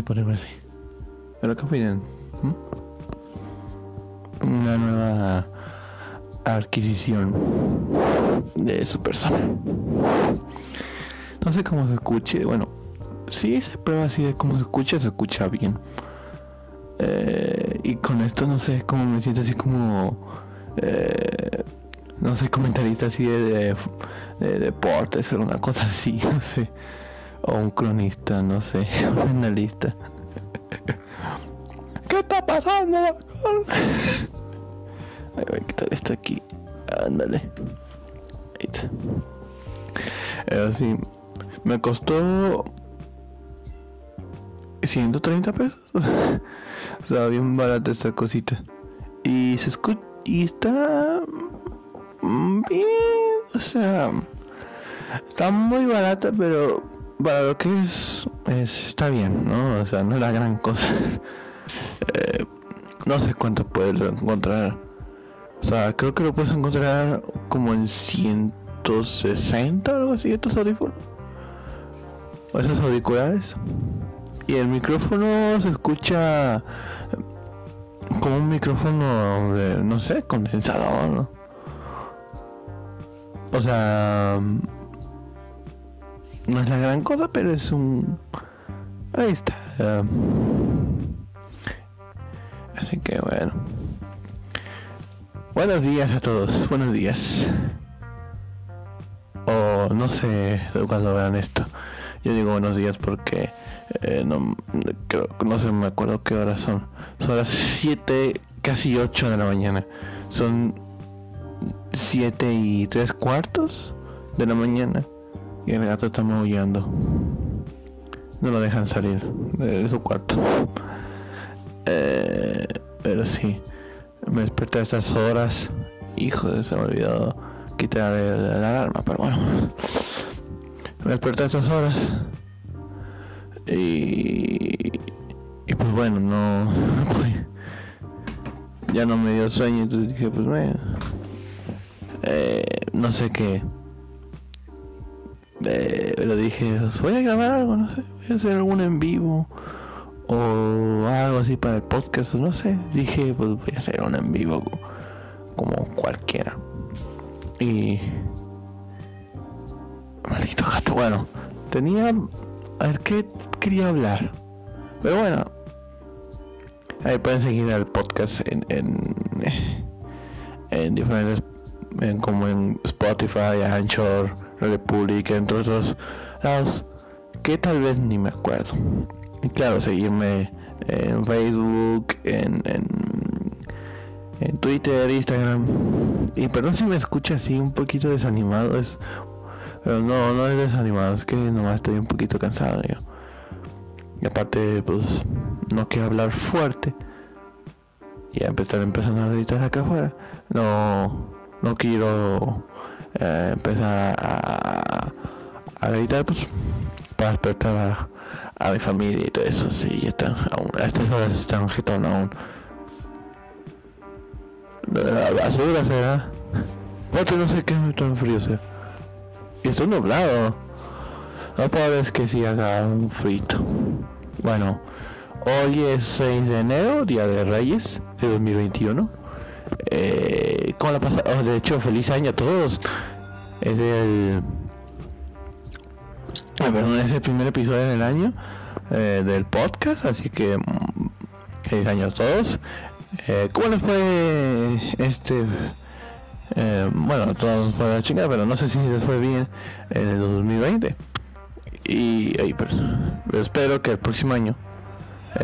así ponerme así. Pero ¿qué opinan? Una nueva adquisición de su persona. No sé cómo se escuche, bueno, si se prueba así de cómo se escucha, se escucha bien. Eh, y con esto no sé cómo me siento así como eh, no sé comentarista así de, de, deportes alguna cosa así no sé o un cronista no sé un analista qué está pasando voy a quitar esto aquí ándale ahí está así me costó 130 pesos o sea, bien barata esta cosita. Y se escucha. Y está. Bien. O sea. Está muy barata, pero. Para lo que es. está bien, ¿no? O sea, no es la gran cosa. Eh, no sé cuánto puedes encontrar. O sea, creo que lo puedes encontrar como en 160 o algo así, estos audífonos. O esos auriculares. Y el micrófono se escucha como un micrófono de, no sé, condensador, ¿no? O sea, no es la gran cosa, pero es un... Ahí está. Así que bueno. Buenos días a todos, buenos días. O no sé cuando vean esto. Yo digo buenos días porque eh, no, creo, no sé, me acuerdo qué horas son. Son las 7, casi 8 de la mañana. Son 7 y 3 cuartos de la mañana. Y el gato está maullando. No lo dejan salir de su cuarto. Eh, pero sí, me desperté a estas horas. Hijo, se me olvidó quitar la alarma, pero bueno. Me desperté a estas horas y, y pues bueno, no, ya no me dio sueño, entonces dije, pues bueno, eh, no sé qué. Eh, pero dije, pues voy a grabar algo, no sé, voy a hacer algún en vivo o algo así para el podcast, no sé. Dije, pues voy a hacer un en vivo como cualquiera. Y... Maldito gato, bueno, tenía... A ver, ¿qué quería hablar. Pero bueno, ahí pueden seguir al podcast en, en, en diferentes, como en Spotify, Anchor, Republic, entre otros lados, que tal vez ni me acuerdo. Y claro, seguirme en Facebook, en, en, Twitter, Instagram. Y perdón si me escucha así un poquito desanimado, es pero no, no es desanimado, es que nomás estoy un poquito cansado yo. Y aparte, pues, no quiero hablar fuerte. Y empezar empezando a editar acá afuera. No, no quiero eh, empezar a, a, editar, pues, para despertar a, mi familia y todo eso. Sí, ya están, aún, a estas horas están agitando aún. La basura será. Porque no sé qué es tan frío sea. Y estoy nublado. No puedo que si haga un frito. Bueno, hoy es 6 de enero, Día de Reyes de 2021. Eh, ¿Cómo la pasa? Oh, de hecho, feliz año a todos. Es el... Ah, perdón, es el primer episodio del año eh, del podcast, así que mm, feliz año a todos. Eh, ¿Cómo les fue este eh, bueno, todo fue la chingada, pero no sé si les fue bien en el 2020. Y, pues, espero que el próximo año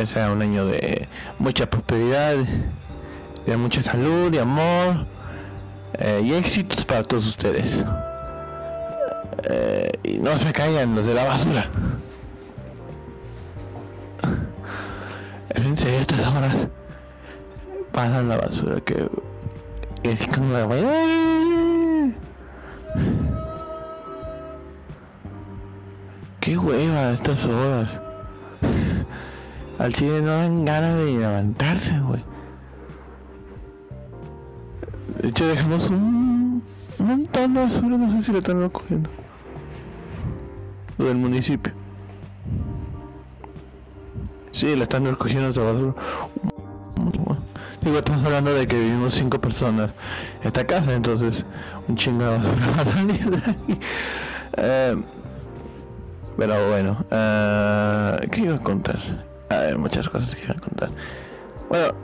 sea un año de mucha prosperidad, de mucha salud, de amor eh, y éxitos para todos ustedes. Eh, y no se caigan los de la basura. En serio, estas horas pasan la basura que es Qué hueva estas horas. Al chile no dan ganas de levantarse, güey. De hecho dejamos un, montón de basura, no sé si lo están recogiendo. lo del municipio. Sí, le están recogiendo esta basura. Digo, estamos hablando de que vivimos cinco personas en esta casa, entonces un chingado va a salir de ahí. Eh, pero bueno, eh, ¿qué iba a contar? Hay muchas cosas que iba a contar. Bueno,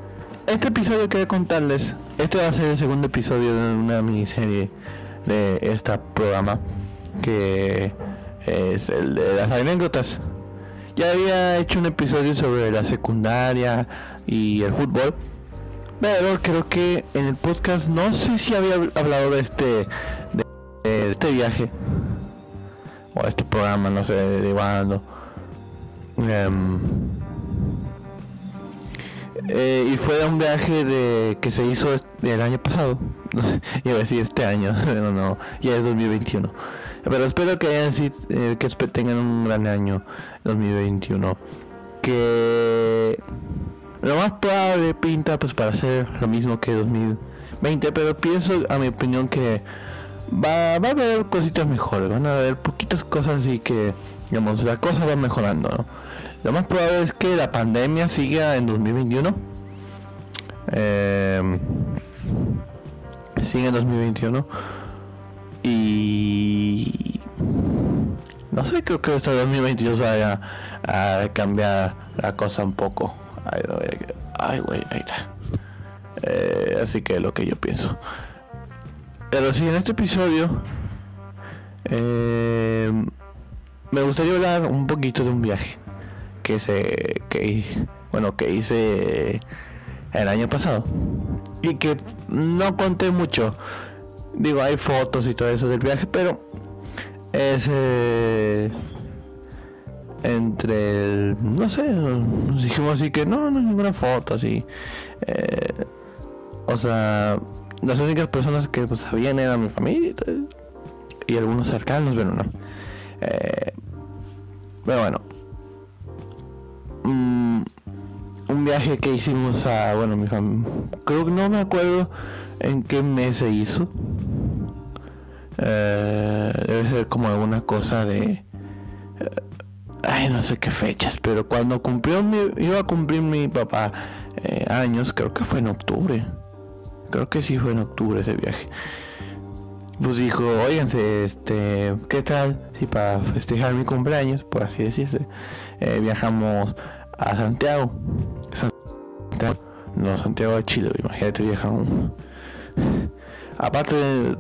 este episodio quiero contarles, este va a ser el segundo episodio de una miniserie de este programa, que es el de las anécdotas. Ya había hecho un episodio sobre la secundaria y el fútbol, pero creo que en el podcast no sé si había hablado de este de, este viaje o este programa, no sé, derivando. Em, eh, y fue un viaje de que se hizo el año pasado. Iba a decir este año, pero no, ya es 2021. Pero espero que hayan eh, tengan un gran año 2021. Que lo más probable pinta pues para hacer lo mismo que 2020, pero pienso a mi opinión que va, va a haber cositas mejores, van a haber poquitas cosas así que digamos la cosa va mejorando, Lo más probable es que la pandemia siga en 2021. Eh, sigue en 2021 y no sé, creo que este 2022 vaya a cambiar la cosa un poco. Ay, güey, está. Eh, así que es lo que yo pienso. Pero sí, en este episodio eh, me gustaría hablar un poquito de un viaje que se que bueno que hice el año pasado. Y que no conté mucho. Digo hay fotos y todo eso del viaje pero es eh, entre el, no sé dijimos así que no no ninguna foto así eh, o sea las únicas personas que pues, sabían eran mi familia y, algunos cercanos pero no eh, pero bueno un viaje que hicimos a bueno mi familia creo que no me acuerdo en qué mes se hizo. Eh, debe ser como alguna cosa de eh, ay no sé qué fechas pero cuando cumplió mi, iba a cumplir mi papá eh, años creo que fue en octubre. Creo que sí fue en octubre ese viaje. Pues dijo oiganse este qué tal si para festejar mi cumpleaños por así decirse viajamos a Santiago Santiago no Santiago de Chile imagínate viajamos aparte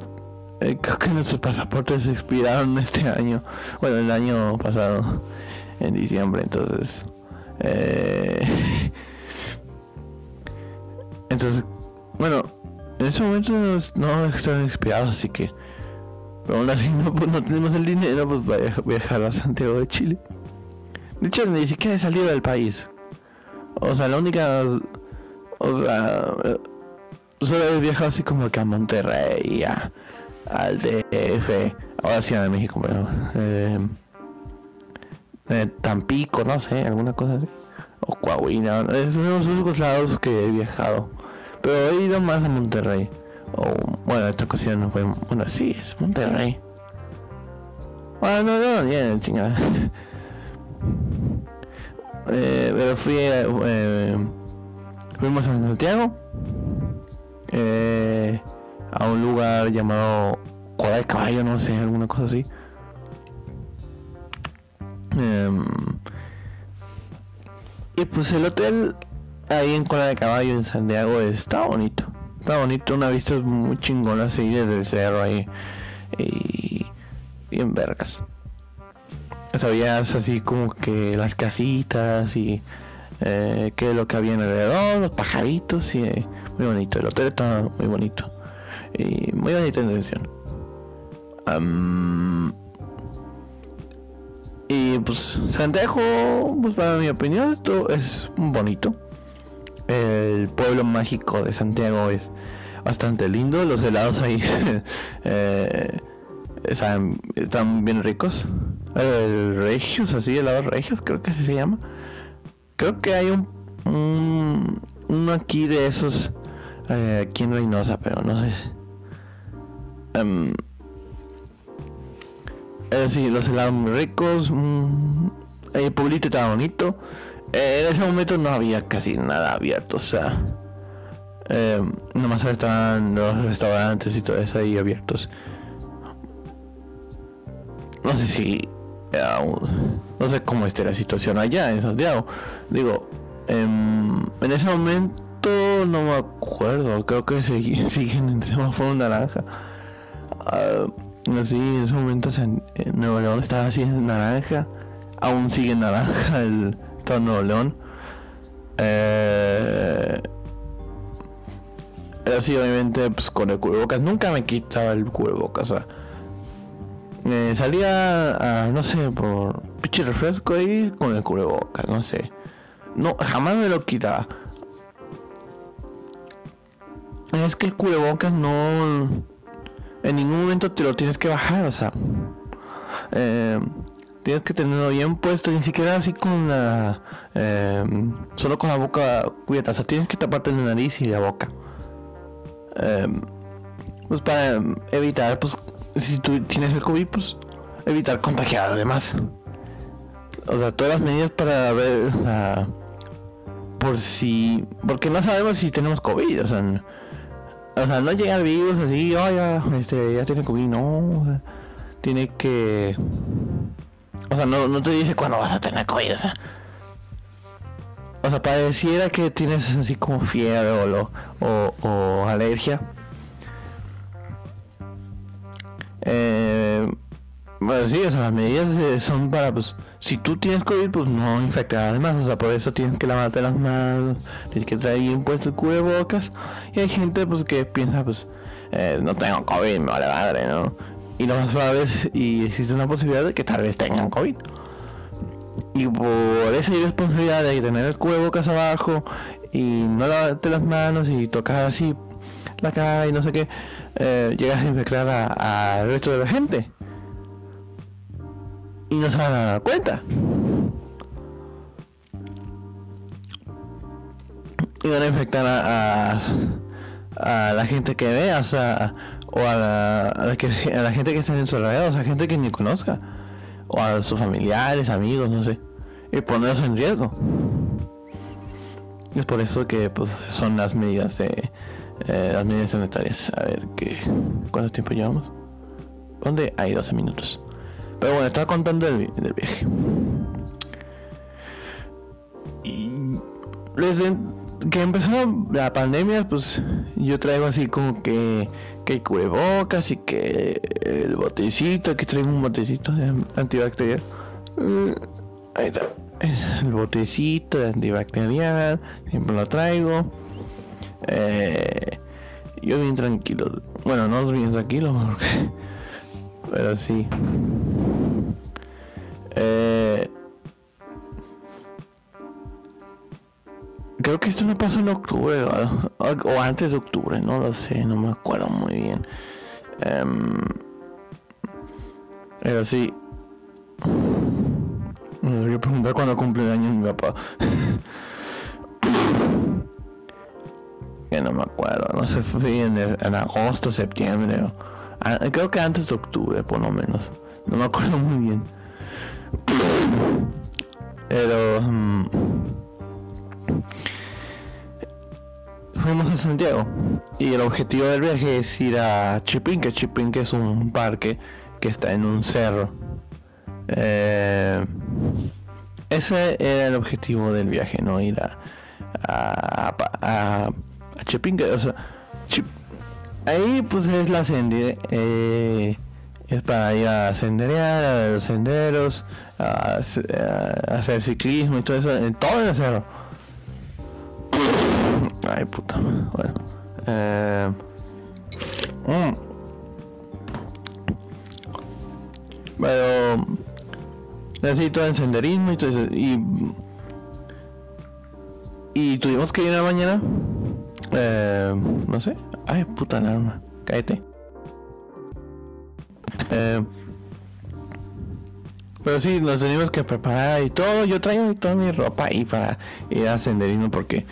eh, creo que nuestros pasaportes se expiraron este año. Bueno, el año pasado, en diciembre, entonces. Eh, entonces, bueno, en ese momento no, estaban expirados, así que. Pero aún así no, pues, no tenemos el dinero pues para viajar a Santiago de Chile. De hecho, ni siquiera he salido del país. O sea, la única. O sea. Eh, solo he viajado así como que a Monterrey, a, al DF, ahora Ciudad de México, pero eh, eh, Tampico, no sé, alguna cosa así, o Coahuila, esos son los únicos lados que he viajado, pero he ido más a Monterrey, o bueno, esta ocasión no fue, bueno, sí, es Monterrey. Bueno, no, no, bien, chingada. eh, pero fui, eh, fuimos a Santiago. Eh, a un lugar llamado Cola de Caballo, no sé, alguna cosa así. Em, y pues el hotel ahí en Cola de Caballo en Santiago está bonito. Está bonito, una vista muy chingona así desde el cerro ahí. Y, y en vergas. Sabías así como que las casitas y eh, que lo que había alrededor, los pajaritos y eh, muy bonito. El hotel está muy bonito y muy bonita intención. y pues Santiago, pues para mi opinión, esto es bonito. El pueblo mágico de Santiago es bastante lindo. Los helados ahí eh, están, bien ricos. El Regios, así, helados Regios, creo que así se llama. Creo que hay un, un uno aquí de esos eh, aquí en Reynosa, pero no sé. Em, Eh, sí, los helados muy ricos. mm, el pueblito estaba bonito. Eh, en ese momento no había casi nada abierto, o sea. Eh, nomás estaban los restaurantes y todo eso ahí abiertos. No sé si. No sé cómo esté la situación allá en Santiago. Digo, em, en ese momento no me acuerdo. Creo que siguen en semáforo naranja. Ah, sí, en ese momento en en Nuevo León estaba así en naranja. Aún sigue en naranja el estado de Nuevo León. Eh, pero sí, obviamente, pues con el cubrebocas. Nunca me quitaba el cubrebocas. O eh, salía a, no sé, por pinche refresco ahí con el cubrebocas, no sé. No, jamás me lo quitaba. Es que el cubrebocas no... En ningún momento te lo tienes que bajar, o sea... eh, tienes que tenerlo bien puesto, ni siquiera así con la... eh, solo con la boca cubierta, o sea, tienes que taparte la nariz y la boca. Pues para evitar, pues, si tú tienes el COVID, pues, evitar contagiar a los demás. O sea, todas las medidas para ver, o sea, por si, porque no sabemos si tenemos COVID, o sea, n- o sea, no llega el virus así, oh, ya, este, ya tiene COVID, no, tiene que, o sea, no, no te dice cuándo vas a tener COVID, o sea, o sea, pareciera que tienes así como fiebre o, o, o alergia. Eh, bueno, sí, o las medidas eh, son para, pues, si tú tienes COVID, pues no infectar a los demás. O sea, por eso tienes que lavarte las manos, tienes que traer bien puesto el cubrebocas. Y hay gente, pues, que piensa, pues, eh, no tengo COVID, me vale madre, ¿no? Y lo más probable y existe una posibilidad de que tal vez tengan COVID. Y por esa irresponsabilidad de tener el cubrebocas abajo y no lavarte las manos y tocar así la cara y no sé qué, eh, llegas a infectar al resto de la gente. Y no se van a dar cuenta. Y van a infectar a, a, la gente que vea, o o a la, a la que, a la gente que está en su alrededor, o sea, gente que ni conozca o a sus familiares, amigos, no sé, y ponerlos en riesgo. Es por eso que pues son las medidas de eh, las medidas sanitarias. A ver qué cuánto tiempo llevamos. ¿Dónde? Hay 12 minutos. Pero bueno, estaba contando del, del viaje. Y desde que empezó la pandemia, pues yo traigo así como que que hay cubrebocas y que el botecito, que traigo un botecito de antibacterial. Eh, Ahí está. El botecito de antibacterial, siempre lo traigo. Eh, yo bien tranquilo. Bueno, no bien tranquilo, pero sí. Eh, creo que esto no pasó en octubre o, antes de octubre, no lo sé, no me acuerdo muy bien. Em, pero sí. Me debería preguntar cuándo cumple el mi papá. que no me acuerdo, no sé, fue en, agosto, septiembre. o- ah, creo que antes de octubre, por lo menos. No me acuerdo muy bien. Pero... mm, fuimos a Santiago y el objetivo del viaje es ir a Chipinque. Chipinque es un parque que está en un cerro. Eh, ese era el objetivo del viaje, no ir a a, a, a Chipinque. O sea, ahí pues es la sendere, eh, es para ir a senderear, a los senderos, a, hacer- ciclismo y todo eso, en todo el cerro. Ay, puta. Bueno. Eh, mm. Pero necesito el senderismo y todo eso. Y, y tuvimos que ir en la mañana. Eh, no sé. Ay, puta alarma. Cállate. Eh, pero sí, nos tenemos que preparar y todo. Yo traigo toda mi ropa ahí para ir a senderismo porque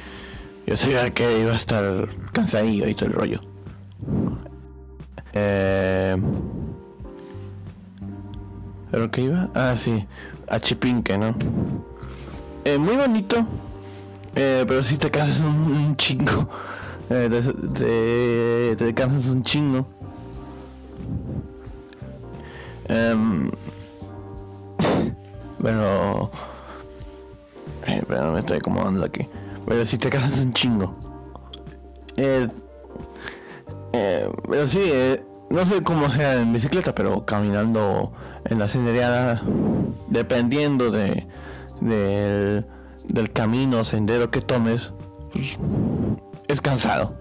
yo sabía que iba a estar cansadillo y todo el rollo. Eh, ¿Pero qué iba? Ah, sí, a Chipinque, ¿no? Eh, muy bonito, eh, pero si te cansas un, chingo. Eh, te, cansas un chingo. Em, pero... Eh, pero me estoy acomodando aquí. Pero si te cansas un chingo. Eh, eh, pero sí, eh, no sé cómo sea en bicicleta, pero caminando en la sendereada, dependiendo de, del, camino, sendero que tomes, pues, es cansado.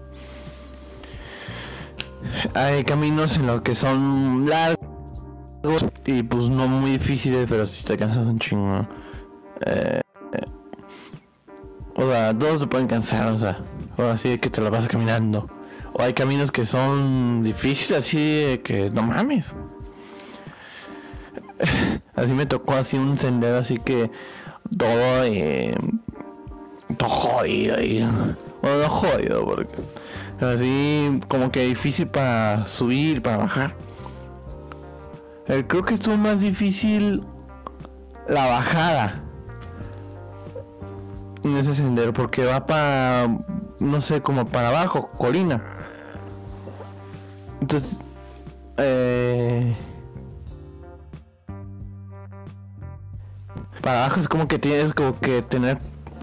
Hay caminos en los que son largos y pues no muy difíciles, pero si te cansas un chingo. Eh, o sea, todos te pueden cansar, o sea, o así que te la vas caminando. O hay caminos que son difíciles, así que no mames. Así me tocó así un sendero así que todo eh, todo jodido y bueno no jodido porque así como que difícil para subir, para bajar. Eh, creo que estuvo más difícil la bajada en ese sendero porque va para no sé como para abajo colina entonces eh, para abajo es como que tienes como que tener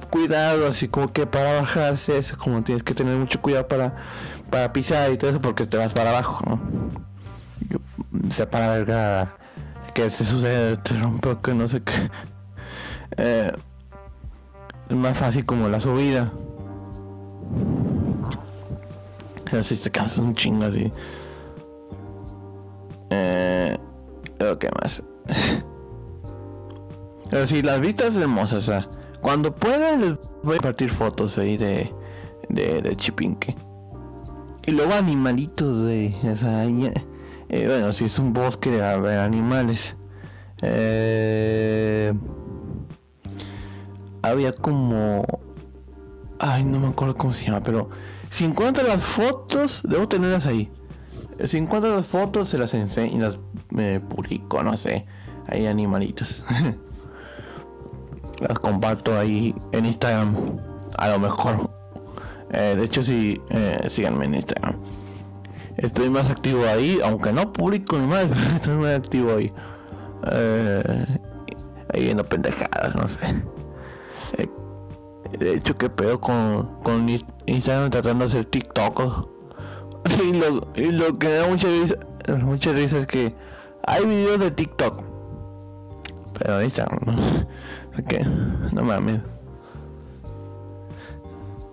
cuidado así como que para bajarse es como tienes que tener mucho cuidado para para pisar y todo eso porque te vas para abajo ¿no? Yo, sé para verga que se sucede te rompe que no sé qué eh, es más fácil como la subida. Pero si te cansas un chingo así. Eh, ¿Qué más? Pero si las vistas hermosas, o cuando pueda les voy a compartir fotos ahí de, de, Chipinque. Y luego animalitos de... O sea, eh, bueno, si es un bosque de haber animales. Eh, había como... Ay, no me acuerdo cómo se llama, pero si encuentro las fotos, debo tenerlas ahí. Si encuentro las fotos, se las enseño y las me publico, no sé. Hay animalitos. las comparto ahí en Instagram. A lo mejor. Eh, de hecho, sí, eh, síganme en Instagram. Estoy más activo ahí, aunque no publico ni más, estoy muy activo ahí. Eh, ahí viendo pendejadas, no sé. Eh, de hecho, que pedo con, con Instagram tratando de hacer TikTok. Y lo, y lo que da mucha risa, mucha risa es que hay videos de TikTok. Pero Instagram, ¿no? Que no mames.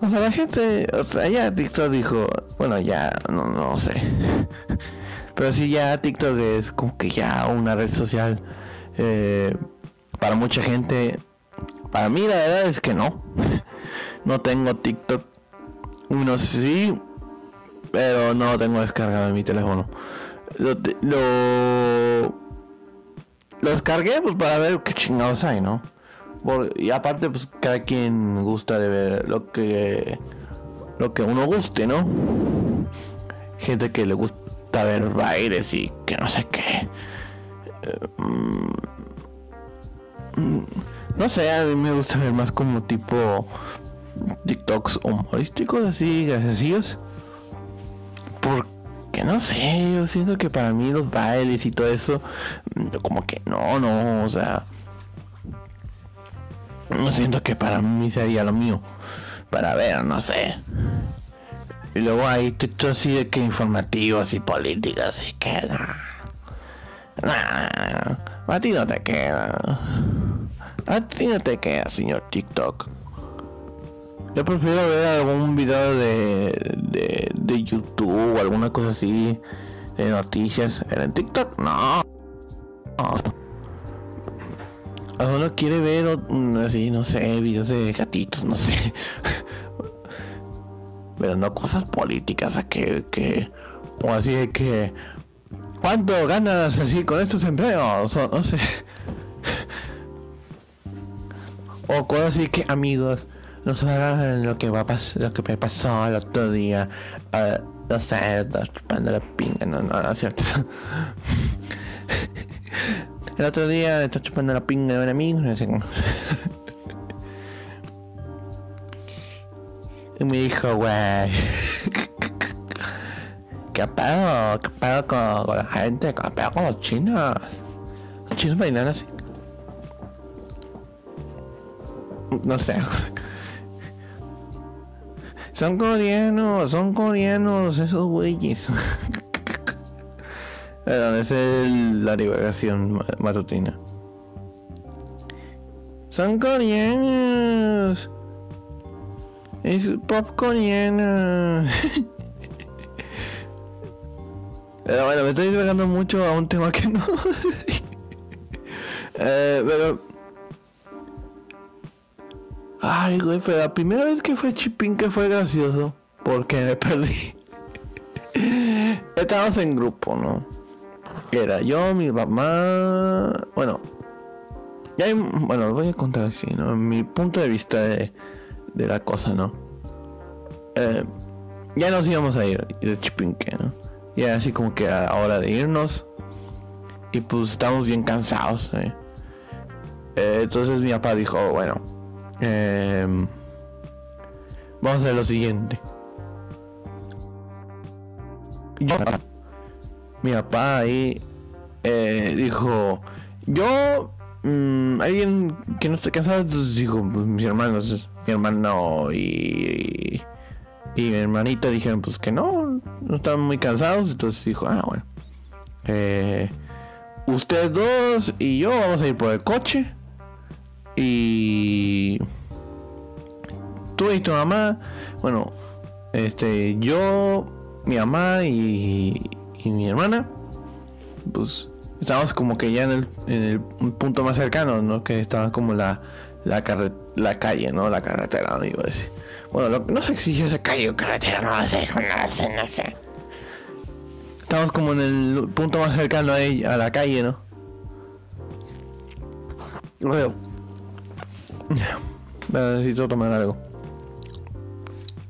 O sea, la gente, o sea, ya TikTok dijo, bueno, ya, no, no sé. Pero sí, ya TikTok es como que ya una red social eh, para mucha gente para mí la verdad es que no. No tengo TikTok. Uno sí, pero no lo tengo descargado en mi teléfono. Lo, lo, descargué pues para ver qué chingados hay, ¿no? Y aparte pues cada quien gusta de ver lo que lo que uno guste, ¿no? Gente que le gusta ver bailes y que no sé qué. Eh, mm, no sé, a mí me gusta ver más como tipo TikToks humorísticos, así, gracias. Porque no sé, yo siento que para mí los bailes y todo eso, mm, como que no, no, o sea. No siento que para mí sería lo mío. Para ver, no sé. Y luego hay TikToks así de que informativos y políticos y que... Nah, a ti no te queda. A ti no te queda, señor TikTok. Yo prefiero ver algún video de, de, de YouTube o alguna cosa así de noticias. ¿En TikTok? No. no. Solo quiere ver así, no sé, videos de gatitos, no sé. Pero no cosas políticas, que, que o así de que ¿cuánto ganas así con estos empleos? O, no sé. O cosas así que amigos, no sabrán lo que va a pasar, lo que me pasó el otro día. Uh, no sé, chupando la pinga, no, no, no es cierto. El otro día está chupando la pinga de un amigo, no y me dijo, güey. ¿Qué pedo? ¿Qué pedo con, con la gente? ¿Qué pedo con los chinos? Los chinos bailan así. No sé. Son coreanos, son coreanos esos güeyes. Perdón, esa es la divagación matutina. Son coreanos. Es pop coreano. Pero bueno, me estoy divagando mucho a un tema que no. eh, pero. Ay, güey, la primera vez que fue Chipín que fue gracioso. Porque me perdí. Estábamos en grupo, ¿no? Era yo, mi mamá. Bueno. Ya hay, bueno, voy a contar así, ¿no? Mi punto de vista de, de la cosa, ¿no? Eh, ya nos íbamos a ir de Chipinque, ¿no? Ya así como que era hora de irnos. Y pues estamos bien cansados. ¿eh? Eh, entonces mi papá dijo, bueno, em, vamos a hacer lo siguiente. Mi papá ahí eh, dijo, yo, mm, alguien que no esté cansado, entonces dijo, pues, mis hermanos, mi hermano y y mi hermanita dijeron pues que no, no estaban muy cansados. Entonces dijo, ah, bueno. Eh, ustedes dos y yo vamos a ir por el coche. Y tú y tu mamá, bueno, este, yo, mi mamá y, y mi hermana, pues estábamos como que ya en el, en el punto más cercano, ¿no? Que estaba como la, la, la calle, ¿no? La carretera, no iba a decir. Bueno, lo, no sé si se cayó carretera, no sé, no sé, no sé. Estamos como en el punto más cercano a, ella, a la calle, ¿no? Luego. Necesito tomar algo.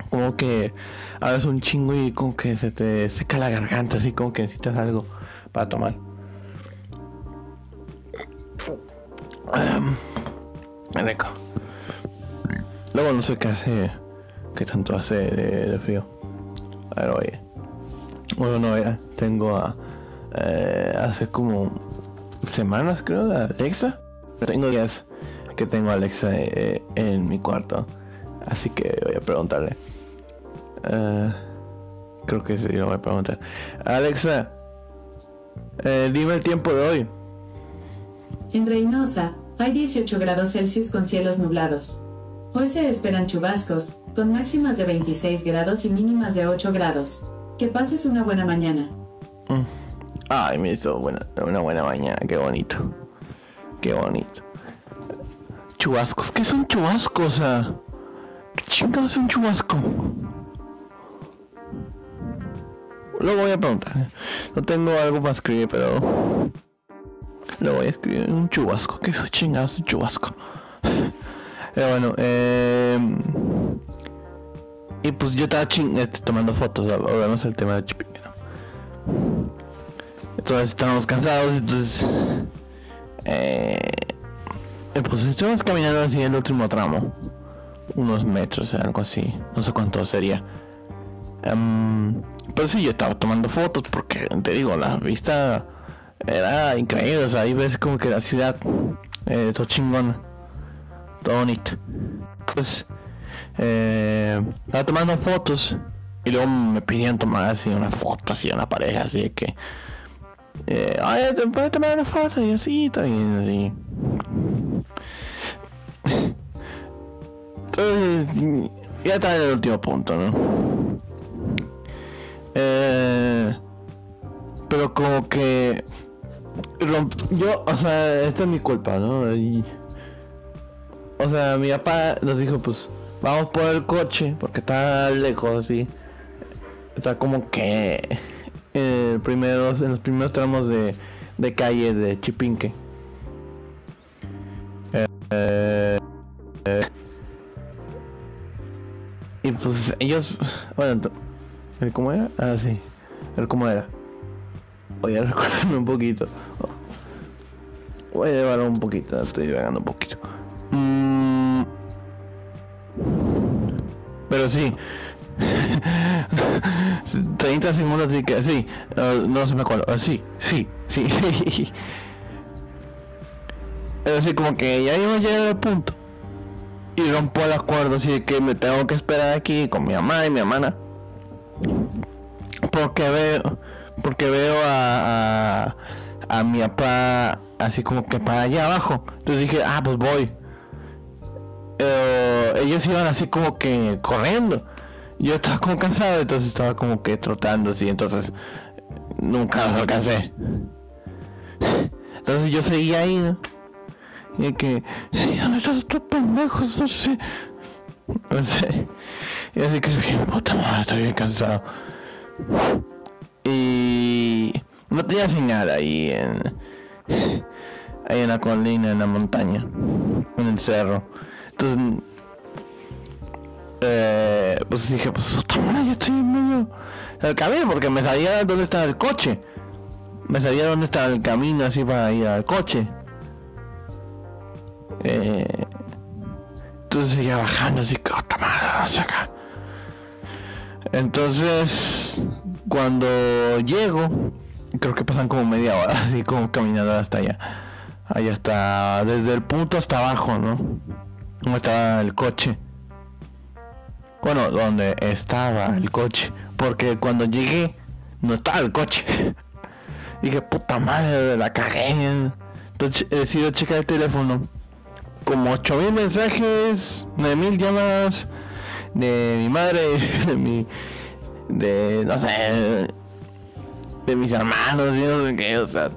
Como que veces un chingo y como que se te seca la garganta, así como que necesitas algo para tomar. Um, rico. Luego no sé qué hace ¿Qué tanto hace de, frío? A ver, oye. Bueno, no, ya tengo a, eh, hace como semanas creo de Alexa. Tengo días que tengo a Alexa eh, en mi cuarto. Así que voy a preguntarle. Eh, creo que sí, lo voy a preguntar. Alexa, dime el tiempo de hoy. En Reynosa, hay 18 grados Celsius con cielos nublados. Hoy se esperan chubascos, con máximas de 26 grados y mínimas de 8 grados. Que pases una buena mañana. Mm. Ay, me hizo una buena mañana, qué bonito. Qué bonito. Chubascos, ¿qué son chubascos? ¿Qué chingados es un chubasco? Lo voy a preguntar. No tengo algo para escribir, pero... Lo voy a escribir. Un chubasco. ¿Qué chingados un chubasco? Pero bueno, eh... Y pues yo estaba ching este, tomando fotos, volvemos al tema de Chipinque, Entonces estábamos cansados, entonces... Eh, pues estuvimos caminando así el último tramo. Unos metros, algo así. No sé cuánto sería. Um, pero sí, yo estaba tomando fotos porque, te digo, la vista era increíble. O sea, ahí ves como que la ciudad, eh, todo chingón todo bonito. Pues eh, estaba tomando fotos y luego me pidieron tomar así una foto así una pareja así de que eh, ay te puedes tomar una foto y así también así entonces ya está el último punto no eh, pero como que yo o sea esta es mi culpa no o sea, mi papá nos dijo, pues, vamos por el coche, porque está lejos, así. Está como que en, primeros, en los primeros tramos de, de calle de Chipinque. Eh, y pues ellos, bueno, ¿cómo era? Ah, sí, el cómo era. Voy a recordarme un poquito. Voy a llevar un poquito, estoy divagando un poquito. Mm, pero sí. 30 segundos así que sí, uh, no se me acuerdo. Uh, sí, sí, sí. es decir, como que ya iba a llegar al punto. Y rompo el acuerdo así que me tengo que esperar aquí con mi mamá y mi hermana. Porque veo, porque veo a, a, mi papá así como que para allá abajo. Entonces dije, ah, pues voy. Eh, ellos iban así como que corriendo. Yo estaba como cansado, entonces estaba como que trotando así, entonces nunca los alcancé. Entonces yo seguía ahí. Y que, ¿dónde estos pendejos? No sé. No sé. Y así que dije, puta madre, estoy bien cansado. Y no tenía señal ahí en ahí en la colina, en la montaña, en el cerro. Entonces, eh, pues dije, pues puta madre, yo estoy en medio del camino porque me sabía dónde estaba el coche. Me sabía dónde estaba el camino así para ir al coche. Eh, entonces seguía bajando así que puta madre, acá. Entonces, cuando llego, creo que pasan como media hora así como caminando hasta allá. Allá está, desde el punto hasta abajo, ¿no? Donde estaba el coche. Bueno, donde estaba el coche. Porque cuando llegué, no estaba el coche. Dije, puta madre, la cagué. Entonces he decidido checar el teléfono. Como 8000 mensajes, 9000 llamadas de mi madre, de mi. de. no sé. de mis hermanos, y no sé qué, o sea.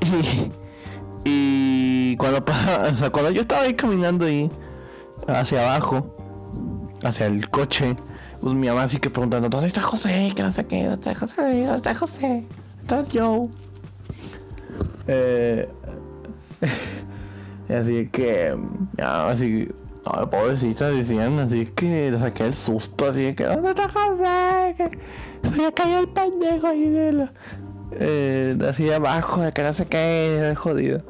Y, y cuando o sea, cuando yo estaba ahí caminando ahí hacia abajo, hacia el coche, pues mi mamá así que preguntando, ¿dónde está José? Que no sé qué, ¿dónde está José? ¿Dónde está José? ¿Dónde está Joe? Eh, así que, así, no, pobrecita diciendo, así que le saqué el susto, así que, ¿dónde está José? Que se me cayó el pendejo ahí de la, eh, así abajo, de que no sé qué, jodido.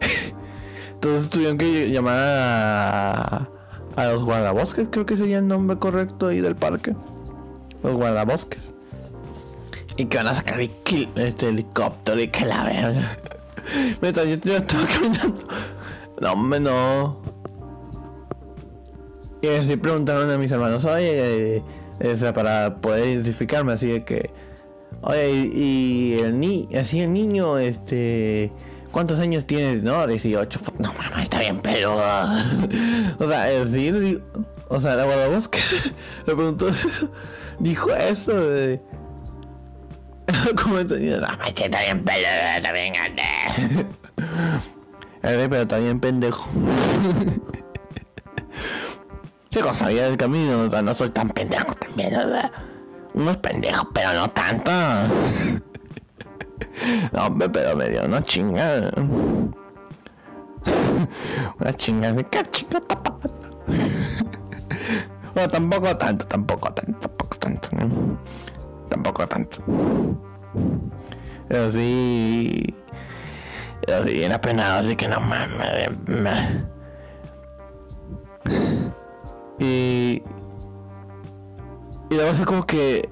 Entonces tuvieron que llamar a, a los guardabosques, creo que sería el nombre correcto ahí del parque. Los guardabosques. Y que van a sacar este helicóptero y que la verga. Mientras yo, yo estaba caminando. No, hombre, no. Y así preguntaron a mis hermanos, oye, eh, para poder identificarme, así de que, oye, y, el ni, así el niño, este, ¿cuántos años tiene? No, 18. No mamá, está bien pero o sea, es decir, o sea, la guardabosque le preguntó, dijo eso de. Como no, mamá, está bien peludo, está bien grande. pero está bien pendejo. Chico, sabía del camino, o sea, no soy tan pendejo también, ¿verdad? Unos pendejos, pero no tanto. No, pero me dio una chingada. Una chingada de chinga Bueno, tampoco tanto, tampoco tanto, tampoco tanto. Tampoco tanto. Pero sí. Pero sí, bien apenado, así que no mames. Y. Y luego así como que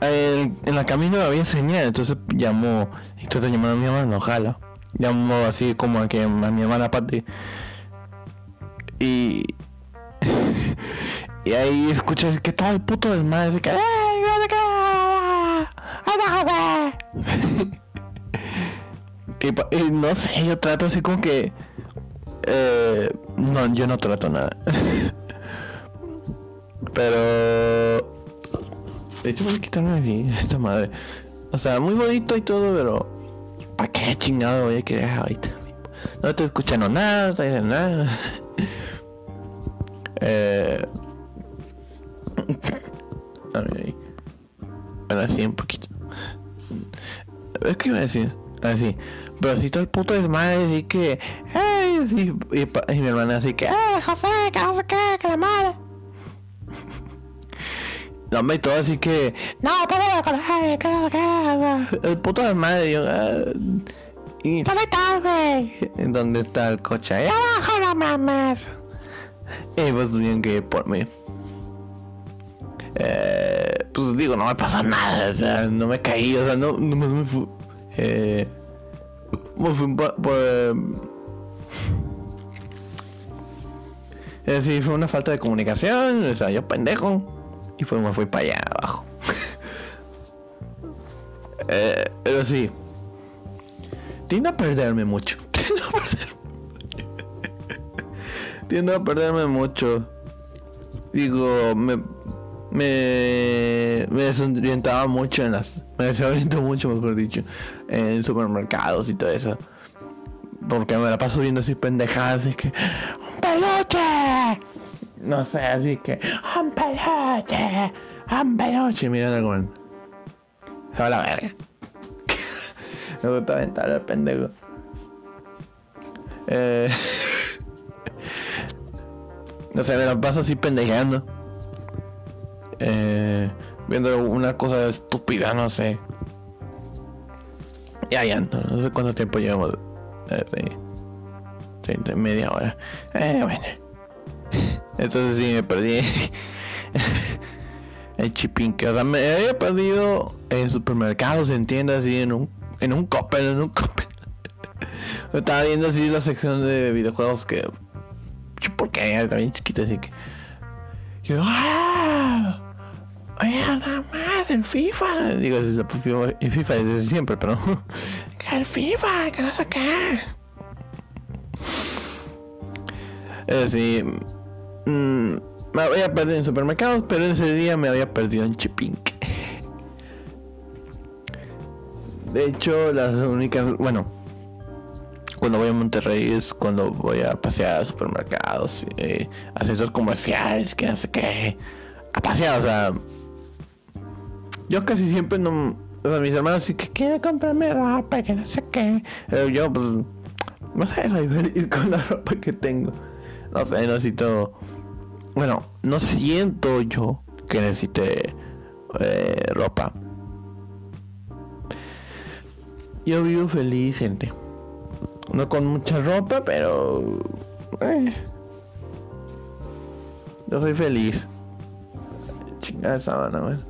en, en la camino había señal, entonces llamó, entonces llamó a mi hermano, ojalá. Llamó así como a, que, a mi hermana Pati. Y. y ahí escuché que estaba el puto del madre, que. y, y no sé, yo trato así como que. Eh, no, yo no trato nada. Pero de hecho, voy a quitarme aquí esta madre. O sea, muy bonito y todo, pero. ¿Para qué chingado voy a querer ahorita? No estoy escuchando nada, no estoy diciendo nada. eh. A ver. Bueno, así un poquito. ¿Qué que iba a decir? Así. Pero si todo el puto desmadre así que. ¡Ey! Así, y, mi hermana así que. ¡Eh, José! Qué, que la madre. No, me todo así que. No, pero el puto de madre. Yo, ah, Y ¿dónde estás, güey? ¿Dónde está el coche? Ahí abajo, no mames. Y pues tuvieron que por mí. Eh, pues digo, no me pasó nada, o sea, no me caí, o sea, no, no me, me fui. Eh, me fui por. por eh, es decir, fue una falta de comunicación, o sea, yo pendejo. Y pues me fui para allá abajo. eh, pero sí. Tiendo a perderme mucho. Tiendo a perderme. Tiendo a perderme mucho. Digo, me. Me. Me desorientaba mucho en las. Me desoriento mucho, mejor dicho. En supermercados y todo eso. Porque me la paso viendo así pendejadas. Así que. ¡Un peluche! No sé, así que. ¡Un peluche! ¡Un peluche! Mirando algo. Se va a la verga. Me gusta aventar al pendejo. Eh... no sé, me la paso así pendejeando. Eh... Viendo una cosa estúpida, no sé. Ya, ya, no, no sé cuánto tiempo llevamos. Eh, sí. 30, media hora. Eh, bueno. Entonces sí, me perdí. el chipinque. O sea, me había perdido en supermercados, en tiendas y en un en un Coppel, en un Coppel. Estaba viendo así la sección de videojuegos que. ¿Por qué? También chiquita, así que. Yo, ¡ah! Nada más, el FIFA. Digo, el FIFA desde siempre, pero. El FIFA, que no sé qué. Es decir, mmm, me había perdido en supermercados, pero ese día me había perdido en Chipink. De hecho, las únicas, bueno, cuando voy a Monterrey es cuando voy a pasear a supermercados, eh, asesores comerciales, que sé qué, a pasear, o sea, yo casi siempre no, o sea, mis hermanos sí que quieren comprarme ropa, que no sé qué, pero yo, pues, no sé, soy feliz con la ropa que tengo, no sé, necesito, bueno, no siento yo que necesite eh, ropa yo vivo feliz, gente. No con mucha ropa, pero... Eh. Yo soy feliz. Chingada sábana, man.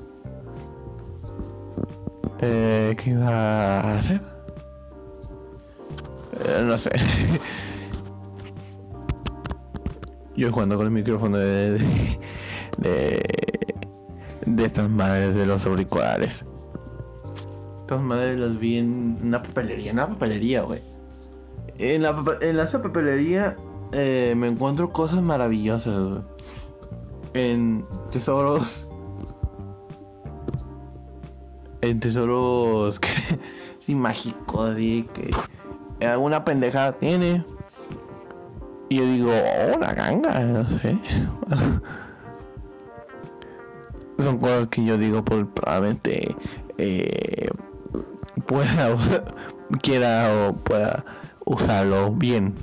Eh, ¿Qué iba a hacer? Eh, no sé. Yo jugando con el micrófono de, de, de, de estas madres de los auriculares estas madres las vi en una papelería, en una papelería, güey. En la, en esa papelería eh, me encuentro cosas maravillosas, güey. En tesoros. En tesoros que. sí, mágicos, así que. Alguna pendejada tiene. Y yo digo, oh, la ganga, no sé. Son cosas que yo digo, por probablemente. Eh, pueda quiera o pueda usarlo bien.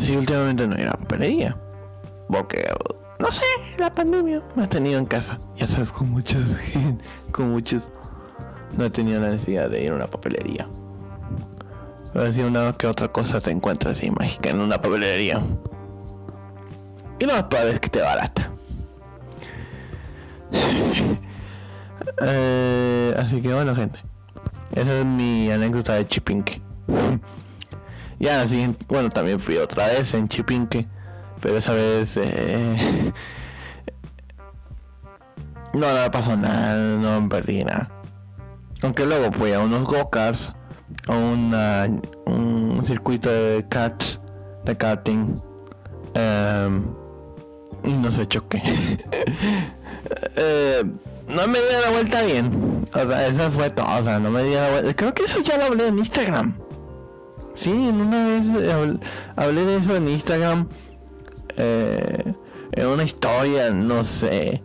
Si últimamente no ir a papelería. Porque, no sé, la pandemia me ha tenido en casa. Ya sabes, con muchos, con muchos. No he tenido la necesidad de ir a una papelería. Pero si una que otra cosa te encuentras así mágica en una papelería. Y lo más probable es que te barata. Eh, así que bueno, gente. Esa es mi anécdota de Chipinque. ya, así, bueno, también fui otra vez en Chipinque. Pero esa vez... Eh, no, no pasó nada, no me perdí nada. Aunque luego fui a unos go-karts, a una, un circuito de cats, de karting. Em, y no se choqué. eh, no me di la vuelta bien. O sea, eso fue todo. O sea, no me di la vuelta. Creo que eso ya lo hablé en Instagram. Sí, en una vez eh, hablé de eso en Instagram. Eh, en una historia, no sé.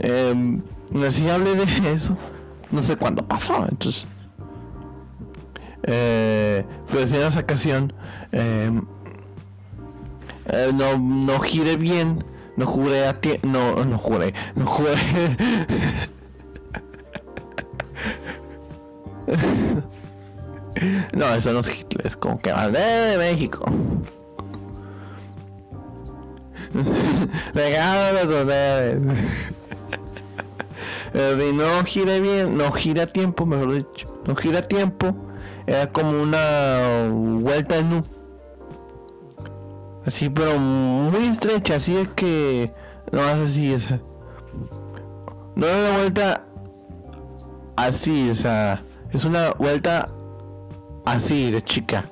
Eh, no sé si hablé de eso. No sé cuándo pasó, entonces. Eh, pues en esa ocasión eh, eh, no, no giré bien no juré a ti. No, no juré. No juré. no, eso no es Hitler, es como que bandera de México. Regalo de El no gira bien, no gira a tiempo, mejor dicho. No gira a tiempo. Era como una vuelta en U. Así, pero muy estrecha, así es que no es así, esa. No es una vuelta así, o sea, es una vuelta así de chica.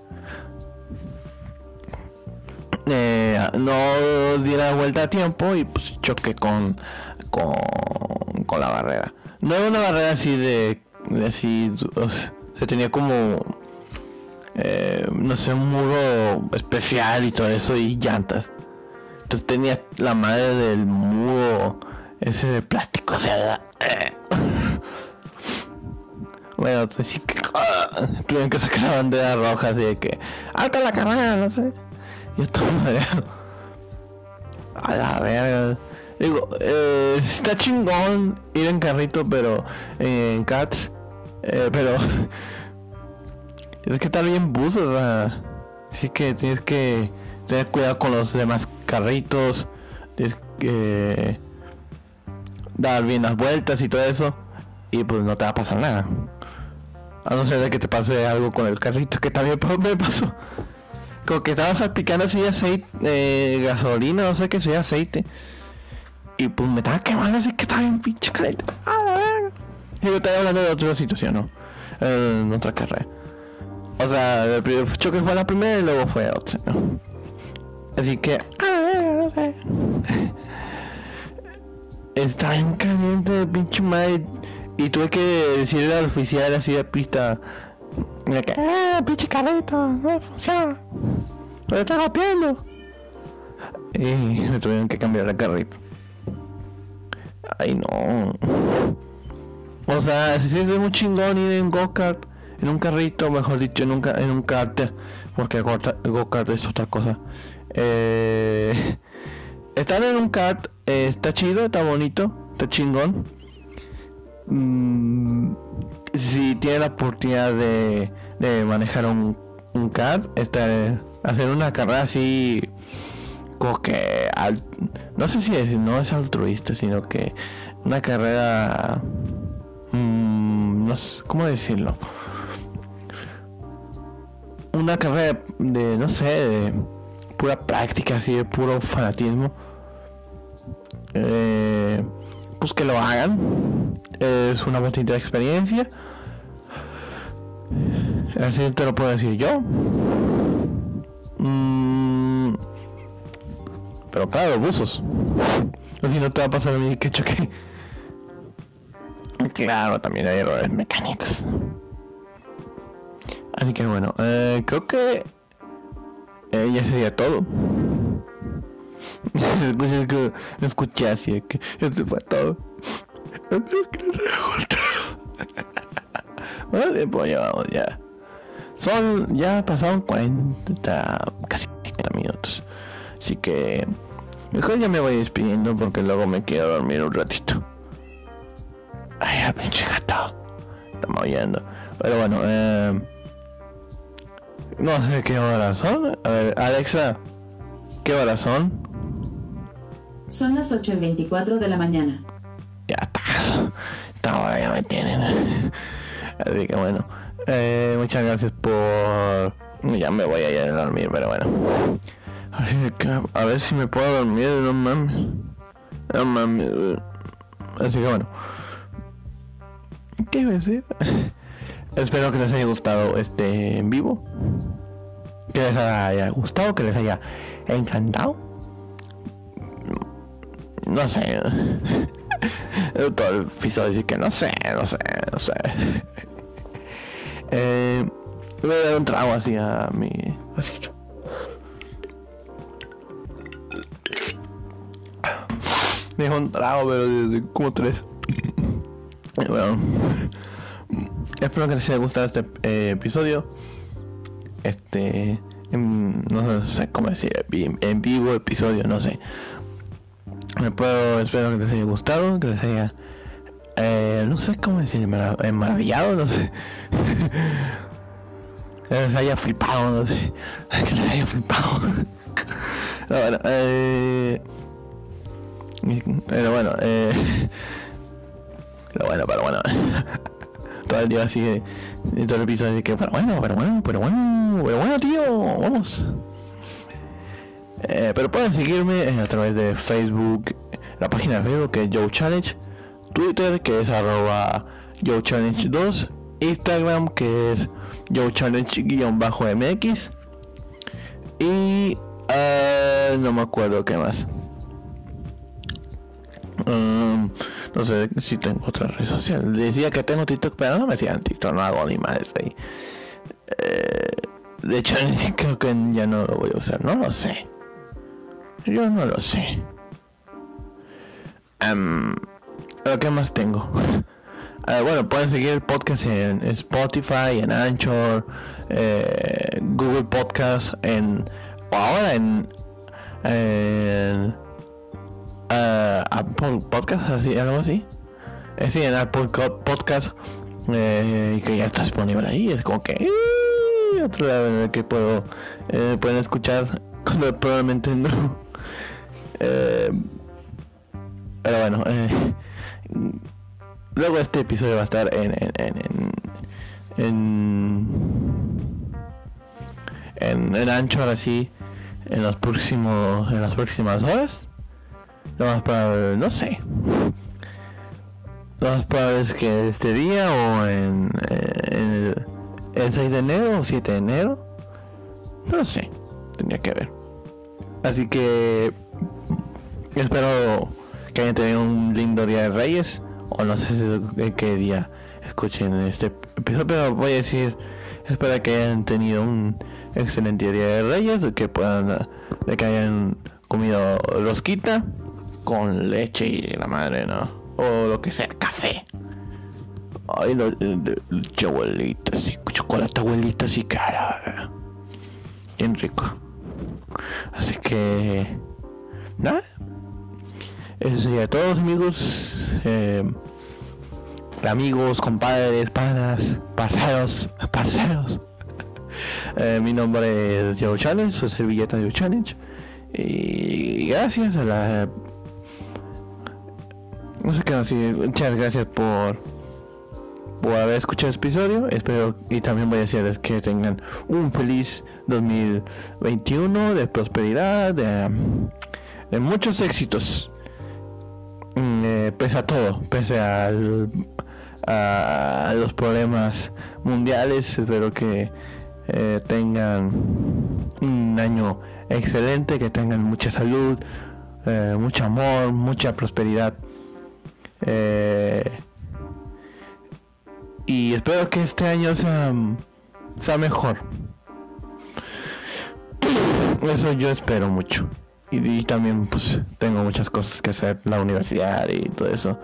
Eh, no di la vuelta a tiempo y pues con, con, con la barrera. No era una barrera así de, de así, se tenía como, eh, no sé, un muro especial y todo eso y llantas. Entonces tenía la madre del muro ese de plástico, o sea, eh. bueno, que ah, tuvieron que sacar la bandera roja así de que alta la carrera, no sé. Yo estaba a la verga. Digo, eh, está chingón ir en carrito, pero en cats, pero tienes que estar bien buzo, así que tienes que tener cuidado con los demás carritos, tienes que dar bien las vueltas y todo eso, y pues no te va a pasar nada. A no ser de que te pase algo con el carrito, que también me pasó. Como que estaba salpicando así aceite, eh, gasolina, no sé qué sea, aceite. Y pues me estaba quemando así que estaba en pinche caliente. Y yo estaba hablando de otra situación, ¿no? En otra carrera. O sea, el choque fue la primera y luego fue otra. Así que... Está en caliente, pinche madre. Y tuve que decirle al oficial así de pista Mira que, ¡eh, pinche carrito! No funciona. Lo está golpeando. Y me tuvieron que cambiar el carrito. Ay, no. O sea, si es muy chingón ir en go-kart, en un carrito, mejor dicho, en un, en un karter, porque go-kart es otra cosa. Eh, estar en un kart eh, está chido, está bonito, está chingón. Mm, si tiene la oportunidad de, manejar un, un CAD, este, hacer una carrera así como que no sé si es, no es altruista, sino que una carrera mm, no sé cómo decirlo. Una carrera de no sé, de pura práctica, así de puro fanatismo. Eh, pues que lo hagan. Es una bonita experiencia. Así te lo puedo decir yo. Mm, pero claro, buzos. Así no te va a pasar a mí que choque. Claro, también hay errores mecánicos. Así que bueno, eh, creo que eh, ya sería todo. escuché así que esto fue todo. bueno, tiempo llevamos ya. Son, ya pasaron 40, casi 40 minutos. Así que mejor ya me voy despidiendo porque luego me quiero dormir un ratito. Ay, el pinche gato. Estamos oyendo. Pero bueno, eh, no sé qué horas son. A ver, Alexa, ¿qué horas son? Son las 8 y 24 de la mañana. Ya está. Esta hora ya me tienen. Así que bueno. Eh, muchas gracias por... Ya me voy a ir a dormir, pero bueno. A ver si me puedo dormir, no mames. No mames. Así que bueno. ¿Qué iba a decir? Espero que les haya gustado este en vivo. Que les haya gustado, que les haya encantado. No sé. Todo el decir que no sé, no sé, no sé. Eh, voy a dar un trago así a mi vasito. Me un trago, pero de, como tres. bueno, espero que les haya gustado este eh, episodio. Este, no sé cómo decir, en vivo episodio, no sé. Me puedo, espero que les haya gustado, que les haya eh, no sé cómo decir, maravillado, no sé. que les haya flipado, no sé. Que les haya flipado. eh, pero bueno, pero bueno, pero bueno. Todo el día así, todo el episodio así que, pero bueno, pero bueno, pero bueno, pero bueno, tío, vamos. Eh, pero pueden seguirme a través de Facebook, la página de Facebook que es Joe Challenge, Twitter que es arroba Joe Challenge 2, Instagram que es Joe Challenge-MX y uh, no me acuerdo qué más. Um, no sé si tengo otra red social. Decía que tengo TikTok, pero no me decían TikTok, no hago ni más ahí. Eh, de hecho, creo que ya no lo voy a usar, no lo sé. Yo no lo sé. Um, ¿Qué más tengo? Uh, bueno, pueden seguir el podcast en Spotify, en Anchor, eh, Google Podcast, en ahora en uh, Apple Podcast, así, algo así. Eh, sí, en Apple Podcast, eh, que ya está disponible ahí. Es como que otro lado en el que puedo eh, pueden escuchar cuando probablemente no eh, pero bueno, eh, luego este episodio va a estar en en en en, en, en ancho ahora sí en los próximos en las próximas horas. No sé. Lo más probable es que este día o en, en el, el 6 de enero o 7 de enero. No lo sé. Tendría que ver. Así que Espero que hayan tenido un lindo día de Reyes. O no sé de qué día escuchen este episodio, pero voy a decir, espero que hayan tenido un excelente día de Reyes, que puedan, de que hayan comido rosquita con leche y la madre, ¿no? O lo que sea, café. Ay, lo, leche abuelita, sí, chocolate abuelita, sí, cara. Bien rico. Así que, nada. Eso sería todos amigos. Eh, amigos, compadres, panas, parceros, parceros. Eh, mi nombre es Joe Challenge, soy servilleta Joe Challenge. Y gracias a la... No sé qué decir. Muchas gracias por por haber escuchado este episodio. Espero y también voy a decirles que tengan un feliz 2021 de prosperidad, de, muchos éxitos. Mm, eh, pese a todo, pese a los problemas mundiales, espero que eh, tengan un año excelente, que tengan mucha salud, eh, mucho amor, mucha prosperidad. Y espero que este año sea, sea mejor. Eso yo espero mucho y, también pues tengo muchas cosas que hacer, la universidad y todo eso.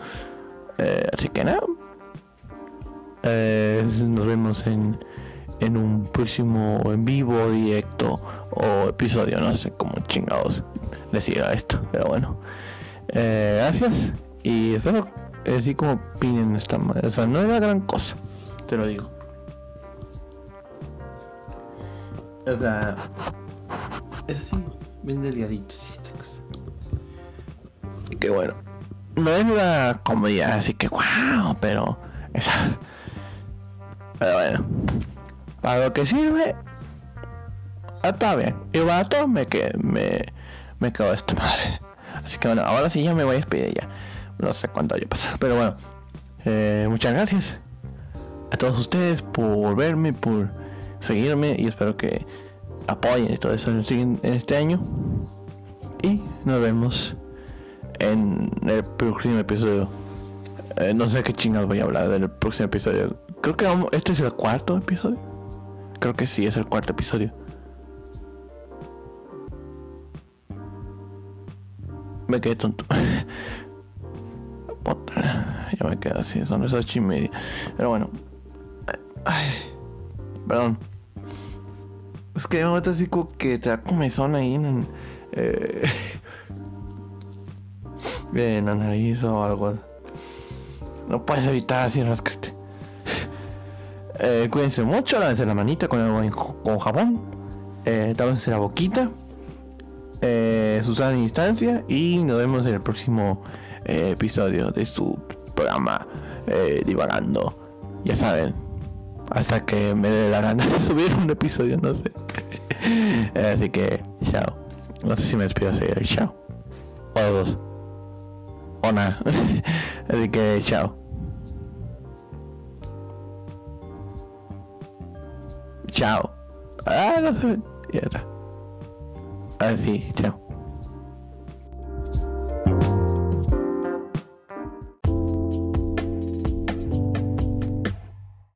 Eh, así que nada. Eh, nos vemos en, en un próximo en vivo, directo o episodio, no sé cómo chingados decir esto, pero bueno. Eh, gracias y espero así como opinen esta madre. O sea, no es la gran cosa, te lo digo. O sea, es así bien delgaditos y que bueno, no es una comedia así que wow, pero esa. Pero bueno, para lo que sirve, está bien. Y para todo me que me, me quedo esta madre. Así que bueno, ahora sí ya me voy a despedir ya. No sé cuánto haya pasado, pero bueno, eh, muchas gracias a todos ustedes por verme, por seguirme y espero que apoyen y todo eso en este año. Y nos vemos en el próximo episodio. Eh, no sé qué chingados voy a hablar del próximo episodio. Creo que vamos, este es el cuarto episodio. Creo que sí, es el cuarto episodio. Me quedé tonto. ya me quedé así, son las ocho y media. Pero bueno. Perdón. Es que me así como que te da comezón ahí en... Eh, en la nariz o algo. No puedes evitar así rascarte. Eh, cuídense mucho, lávense la manita con, el, con jabón. Eh, la boquita. Eh, Susana Instancia. Y nos vemos en el próximo eh, episodio de su programa eh, Divagando. Ya saben. Hasta que me dé la gana subir un episodio, no sé. Así que, chao. No sé si me despido así. Chao. O dos. O nada. así que, chao. Chao. Ah, no sé. Ya está. Así, chao.